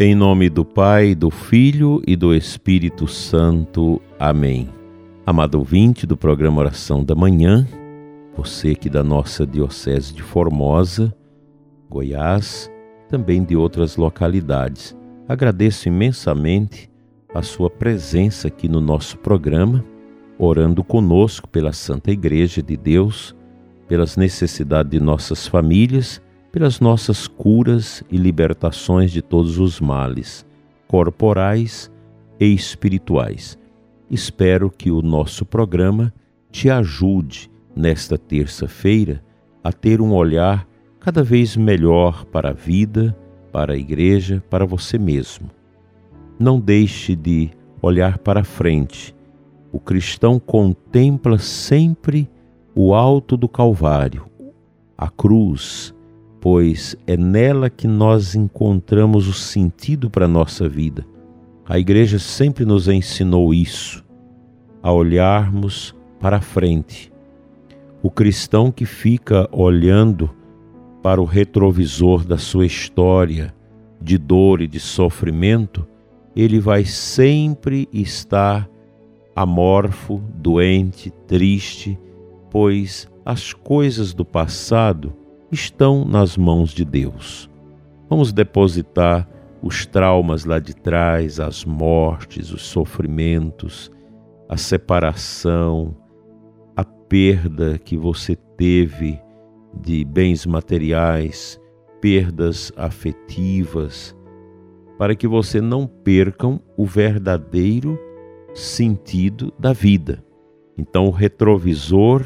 Em nome do Pai, do Filho e do Espírito Santo. Amém. Amado ouvinte do programa Oração da Manhã, você que da nossa Diocese de Formosa, Goiás, também de outras localidades, agradeço imensamente a sua presença aqui no nosso programa, orando conosco pela Santa Igreja de Deus, pelas necessidades de nossas famílias pelas nossas curas e libertações de todos os males, corporais e espirituais. Espero que o nosso programa te ajude nesta terça-feira a ter um olhar cada vez melhor para a vida, para a igreja, para você mesmo. Não deixe de olhar para frente. O cristão contempla sempre o alto do Calvário, a cruz, pois é nela que nós encontramos o sentido para a nossa vida. A igreja sempre nos ensinou isso, a olharmos para frente. O cristão que fica olhando para o retrovisor da sua história de dor e de sofrimento, ele vai sempre estar amorfo, doente, triste, pois as coisas do passado estão nas mãos de Deus. Vamos depositar os traumas lá de trás, as mortes, os sofrimentos, a separação, a perda que você teve de bens materiais, perdas afetivas, para que você não percam o verdadeiro sentido da vida. Então, o retrovisor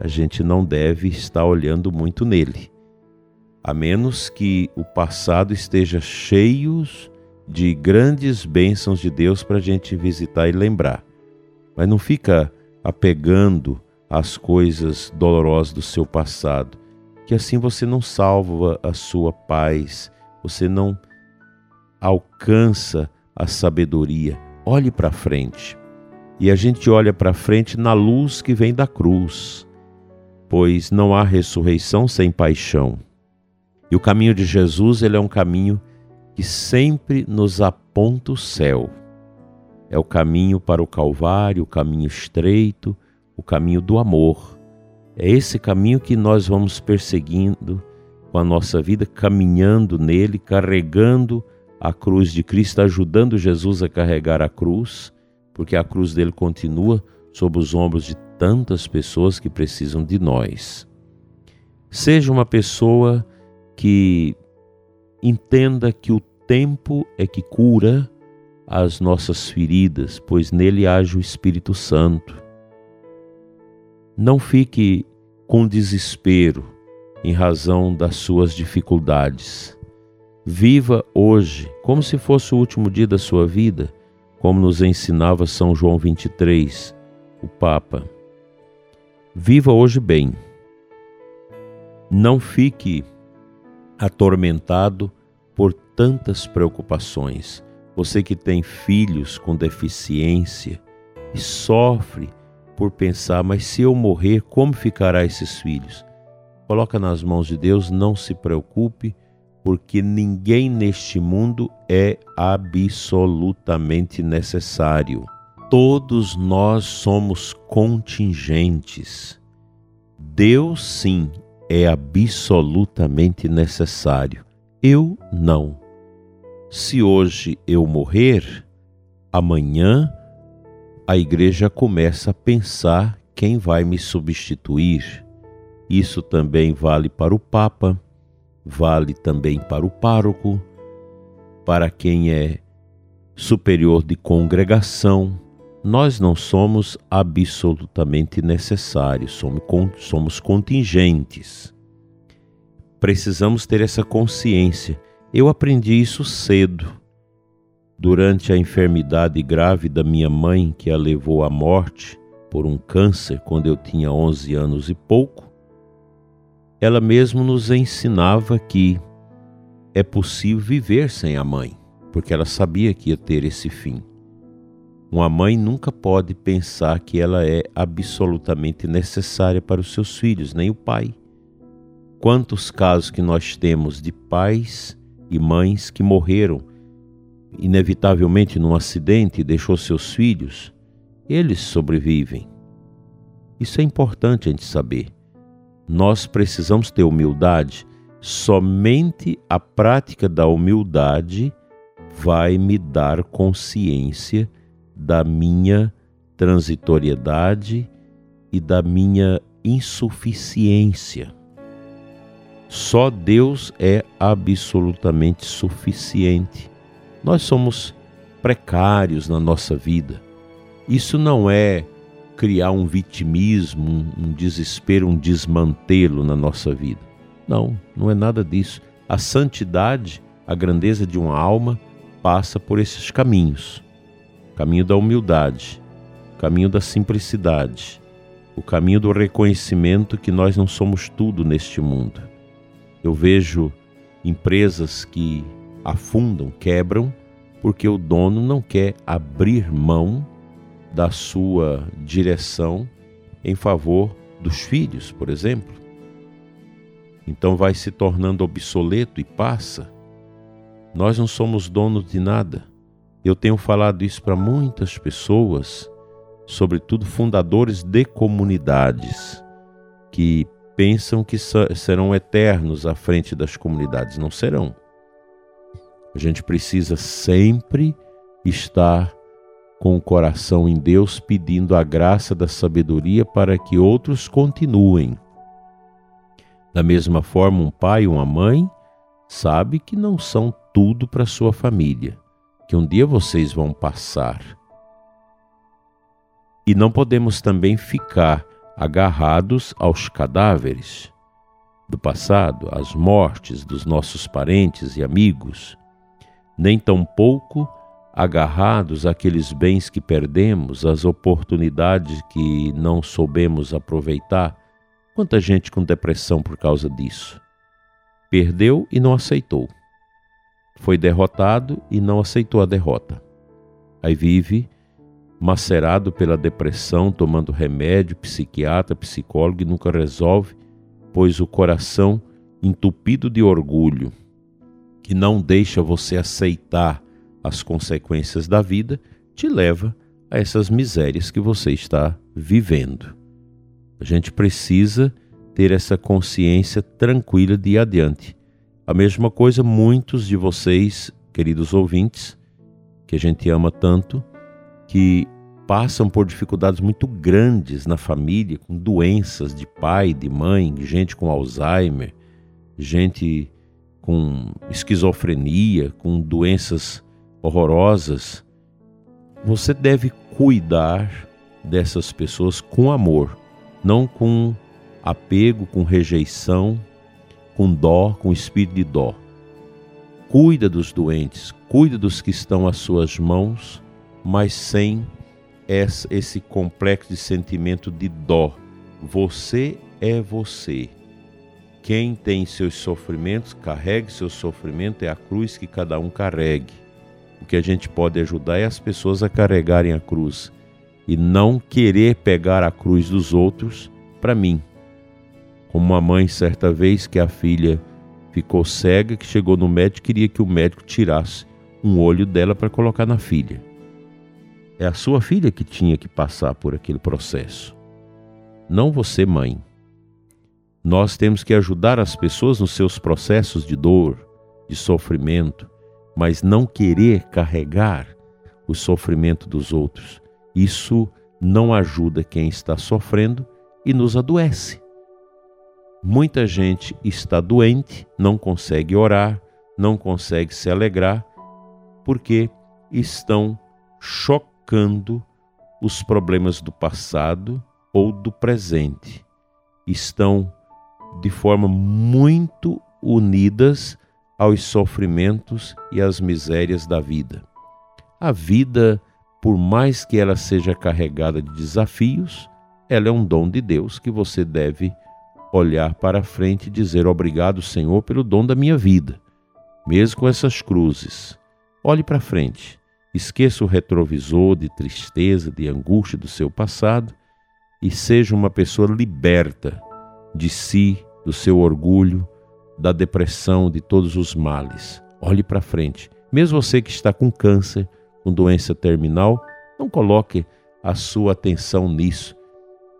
a gente não deve estar olhando muito nele, a menos que o passado esteja cheio de grandes bênçãos de Deus para a gente visitar e lembrar. Mas não fica apegando às coisas dolorosas do seu passado, que assim você não salva a sua paz, você não alcança a sabedoria. Olhe para frente. E a gente olha para frente na luz que vem da cruz pois não há ressurreição sem paixão. E o caminho de Jesus, ele é um caminho que sempre nos aponta o céu. É o caminho para o Calvário, o caminho estreito, o caminho do amor. É esse caminho que nós vamos perseguindo com a nossa vida, caminhando nele, carregando a cruz de Cristo, ajudando Jesus a carregar a cruz, porque a cruz dele continua sob os ombros de tantas pessoas que precisam de nós. Seja uma pessoa que entenda que o tempo é que cura as nossas feridas, pois nele age o Espírito Santo. Não fique com desespero em razão das suas dificuldades. Viva hoje como se fosse o último dia da sua vida, como nos ensinava São João 23, o Papa. Viva hoje bem. Não fique atormentado por tantas preocupações. Você que tem filhos com deficiência e sofre por pensar, mas se eu morrer, como ficará esses filhos? Coloca nas mãos de Deus, não se preocupe, porque ninguém neste mundo é absolutamente necessário. Todos nós somos contingentes. Deus, sim, é absolutamente necessário. Eu não. Se hoje eu morrer, amanhã a igreja começa a pensar quem vai me substituir. Isso também vale para o Papa, vale também para o pároco, para quem é superior de congregação, nós não somos absolutamente necessários, somos, contingentes. Precisamos ter essa consciência. Eu aprendi isso cedo. Durante a enfermidade grave da minha mãe, que a levou à morte por um câncer quando eu tinha 11 anos e pouco, ela mesmo nos ensinava que é possível viver sem a mãe, porque ela sabia que ia ter esse fim. Uma mãe nunca pode pensar que ela é absolutamente necessária para os seus filhos, nem o pai. Quantos casos que nós temos de pais e mães que morreram inevitavelmente num acidente e deixou seus filhos, eles sobrevivem. Isso é importante a gente saber. Nós precisamos ter humildade. Somente a prática da humildade vai me dar consciência da minha transitoriedade e da minha insuficiência. Só Deus é absolutamente suficiente. Nós somos precários na nossa vida. Isso não é criar um vitimismo, um desespero, um desmantelo na nossa vida. Não, não é nada disso. A santidade, a grandeza de uma alma, passa por esses caminhos: caminho da humildade, caminho da simplicidade, o caminho do reconhecimento que nós não somos tudo neste mundo. Eu vejo empresas que afundam, quebram, porque o dono não quer abrir mão da sua direção em favor dos filhos, por exemplo. Então vai se tornando obsoleto e passa. Nós não somos donos de nada. Eu tenho falado isso para muitas pessoas, sobretudo fundadores de comunidades, que pensam que serão eternos à frente das comunidades. Não serão. A gente precisa sempre estar com o coração em Deus, pedindo a graça da sabedoria para que outros continuem. Da mesma forma, um pai e uma mãe sabe que não são tudo para sua família, que um dia vocês vão passar. E não podemos também ficar agarrados aos cadáveres do passado, às mortes dos nossos parentes e amigos, nem tampouco agarrados àqueles bens que perdemos, às oportunidades que não soubemos aproveitar. Quanta gente com depressão por causa disso? Perdeu e não aceitou. Foi derrotado e não aceitou a derrota. Aí vive macerado pela depressão, tomando remédio, psiquiatra, psicólogo e nunca resolve, pois o coração entupido de orgulho, que não deixa você aceitar as consequências da vida, te leva a essas misérias que você está vivendo. A gente precisa ter essa consciência tranquila de ir adiante. A mesma coisa, muitos de vocês, queridos ouvintes, que a gente ama tanto, que passam por dificuldades muito grandes na família, com doenças de pai, de mãe, gente com Alzheimer, gente com esquizofrenia, com doenças horrorosas, você deve cuidar dessas pessoas com amor, não com apego, com rejeição, com dó, com espírito de dó. Cuida dos doentes, cuida dos que estão às suas mãos, mas sem esse complexo de sentimento de dó. Você é você. Quem tem seus sofrimentos, carregue seu sofrimento, é a cruz que cada um carregue. O que a gente pode ajudar é as pessoas a carregarem a cruz e não querer pegar a cruz dos outros para mim. Como uma mãe, certa vez, que a filha ficou cega, que chegou no médico e queria que o médico tirasse um olho dela para colocar na filha. É a sua filha que tinha que passar por aquele processo, não você, mãe. Nós temos que ajudar as pessoas nos seus processos de dor, de sofrimento, mas não querer carregar o sofrimento dos outros. Isso não ajuda quem está sofrendo e nos adoece. Muita gente está doente, não consegue orar, não consegue se alegrar, porque estão chocando os problemas do passado ou do presente. Estão de forma muito unidas aos sofrimentos e às misérias da vida. A vida, por mais que ela seja carregada de desafios, ela é um dom de Deus que você deve olhar para frente e dizer obrigado, Senhor, pelo dom da minha vida, mesmo com essas cruzes. Olhe para frente, esqueça o retrovisor de tristeza, de angústia do seu passado e seja uma pessoa liberta de si, do seu orgulho, da depressão, de todos os males. Olhe para frente, Mesmo você que está com câncer, com doença terminal, não coloque a sua atenção nisso.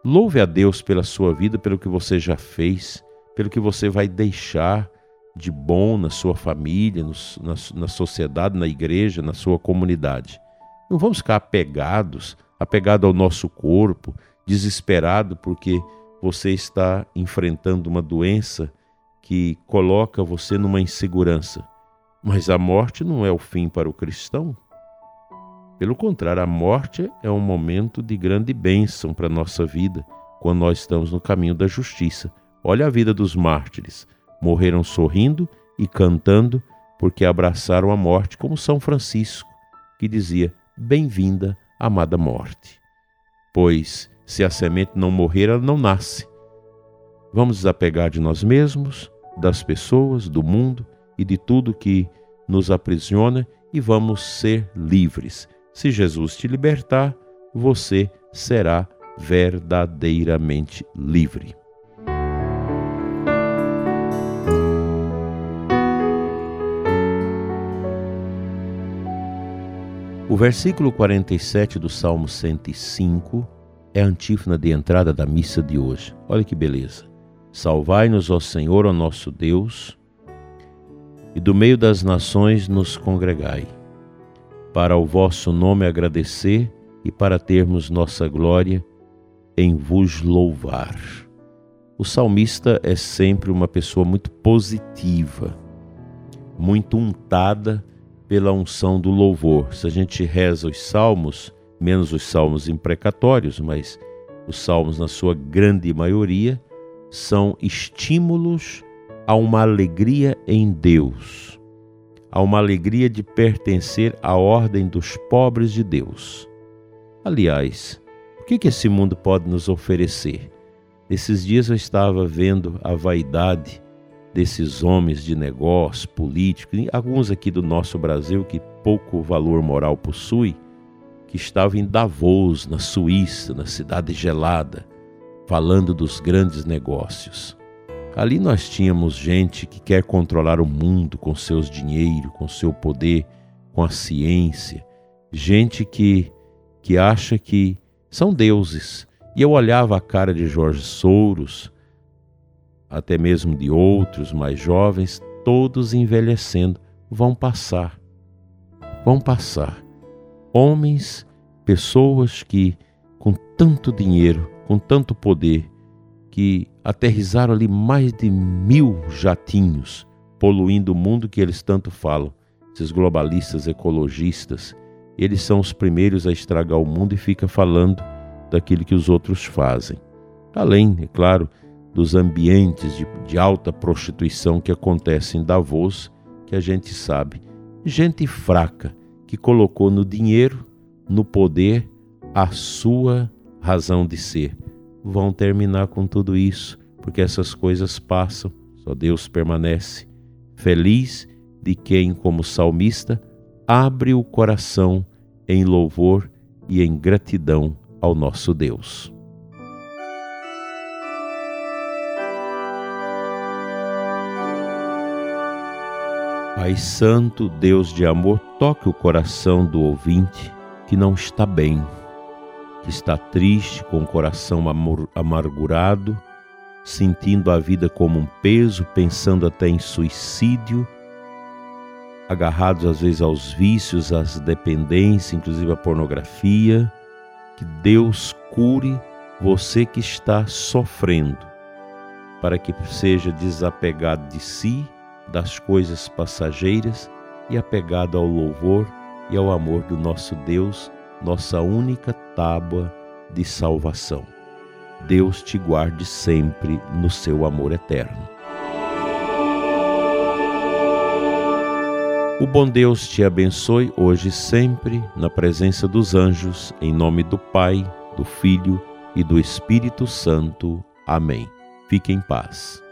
Louve a Deus pela sua vida, pelo que você já fez, pelo que você vai deixar de bom na sua família, no, na, na sociedade, na igreja, na sua comunidade. Não vamos ficar apegados, apegados ao nosso corpo, desesperado porque você está enfrentando uma doença que coloca você numa insegurança. Mas a morte não é o fim para o cristão. Pelo contrário, a morte é um momento de grande bênção para a nossa vida, quando nós estamos no caminho da justiça. Olha a vida dos mártires. Morreram sorrindo e cantando, porque abraçaram a morte, como São Francisco, que dizia: Bem-vinda, amada morte. Pois, se a semente não morrer, ela não nasce. Vamos desapegar de nós mesmos, das pessoas, do mundo e de tudo que nos aprisiona e vamos ser livres se Jesus te libertar, você será verdadeiramente livre. O versículo 47 do Salmo 105 é a antífona de entrada da missa de hoje. Olha que beleza. Salvai-nos, ó Senhor, ó nosso Deus, e do meio das nações nos congregai para o vosso nome agradecer e para termos nossa glória em vos louvar. O salmista é sempre uma pessoa muito positiva, muito untada pela unção do louvor. Se a gente reza os salmos, menos os salmos imprecatórios, mas os salmos, na sua grande maioria, são estímulos a uma alegria em Deus a uma alegria de pertencer à ordem dos pobres de Deus. Aliás, o que esse mundo pode nos oferecer? Esses dias eu estava vendo a vaidade desses homens de negócio, políticos, alguns aqui do nosso Brasil que pouco valor moral possui, que estavam em Davos, na Suíça, na cidade gelada, falando dos grandes negócios. Ali nós tínhamos gente que quer controlar o mundo com seus dinheiro, com seu poder, com a ciência, gente que que acha que são deuses. E eu olhava a cara de Jorge Soros, até mesmo de outros mais jovens, todos envelhecendo, vão passar. Vão passar. Homens, pessoas que com tanto dinheiro, com tanto poder, que aterrizaram ali mais de mil jatinhos, poluindo o mundo que eles tanto falam. Esses globalistas ecologistas, eles são os primeiros a estragar o mundo e fica falando daquilo que os outros fazem. Além, é claro, dos ambientes de, de alta prostituição que acontecem em Davos, que a gente sabe. Gente fraca que colocou no dinheiro, no poder, a sua razão de ser vão terminar com tudo isso, porque essas coisas passam, só Deus permanece. Feliz de quem, como salmista, abre o coração em louvor e em gratidão ao nosso Deus. Pai Santo, Deus de amor, toque o coração do ouvinte que não está bem está triste, com o coração amargurado, sentindo a vida como um peso, pensando até em suicídio, agarrados às vezes aos vícios, às dependências, inclusive à pornografia. Que Deus cure você que está sofrendo, para que seja desapegado de si, das coisas passageiras e apegado ao louvor e ao amor do nosso Deus nossa única tábua de salvação. Deus te guarde sempre no seu amor eterno. O bom Deus te abençoe hoje e sempre, na presença dos anjos, em nome do Pai, do Filho e do Espírito Santo. Amém. Fique em paz.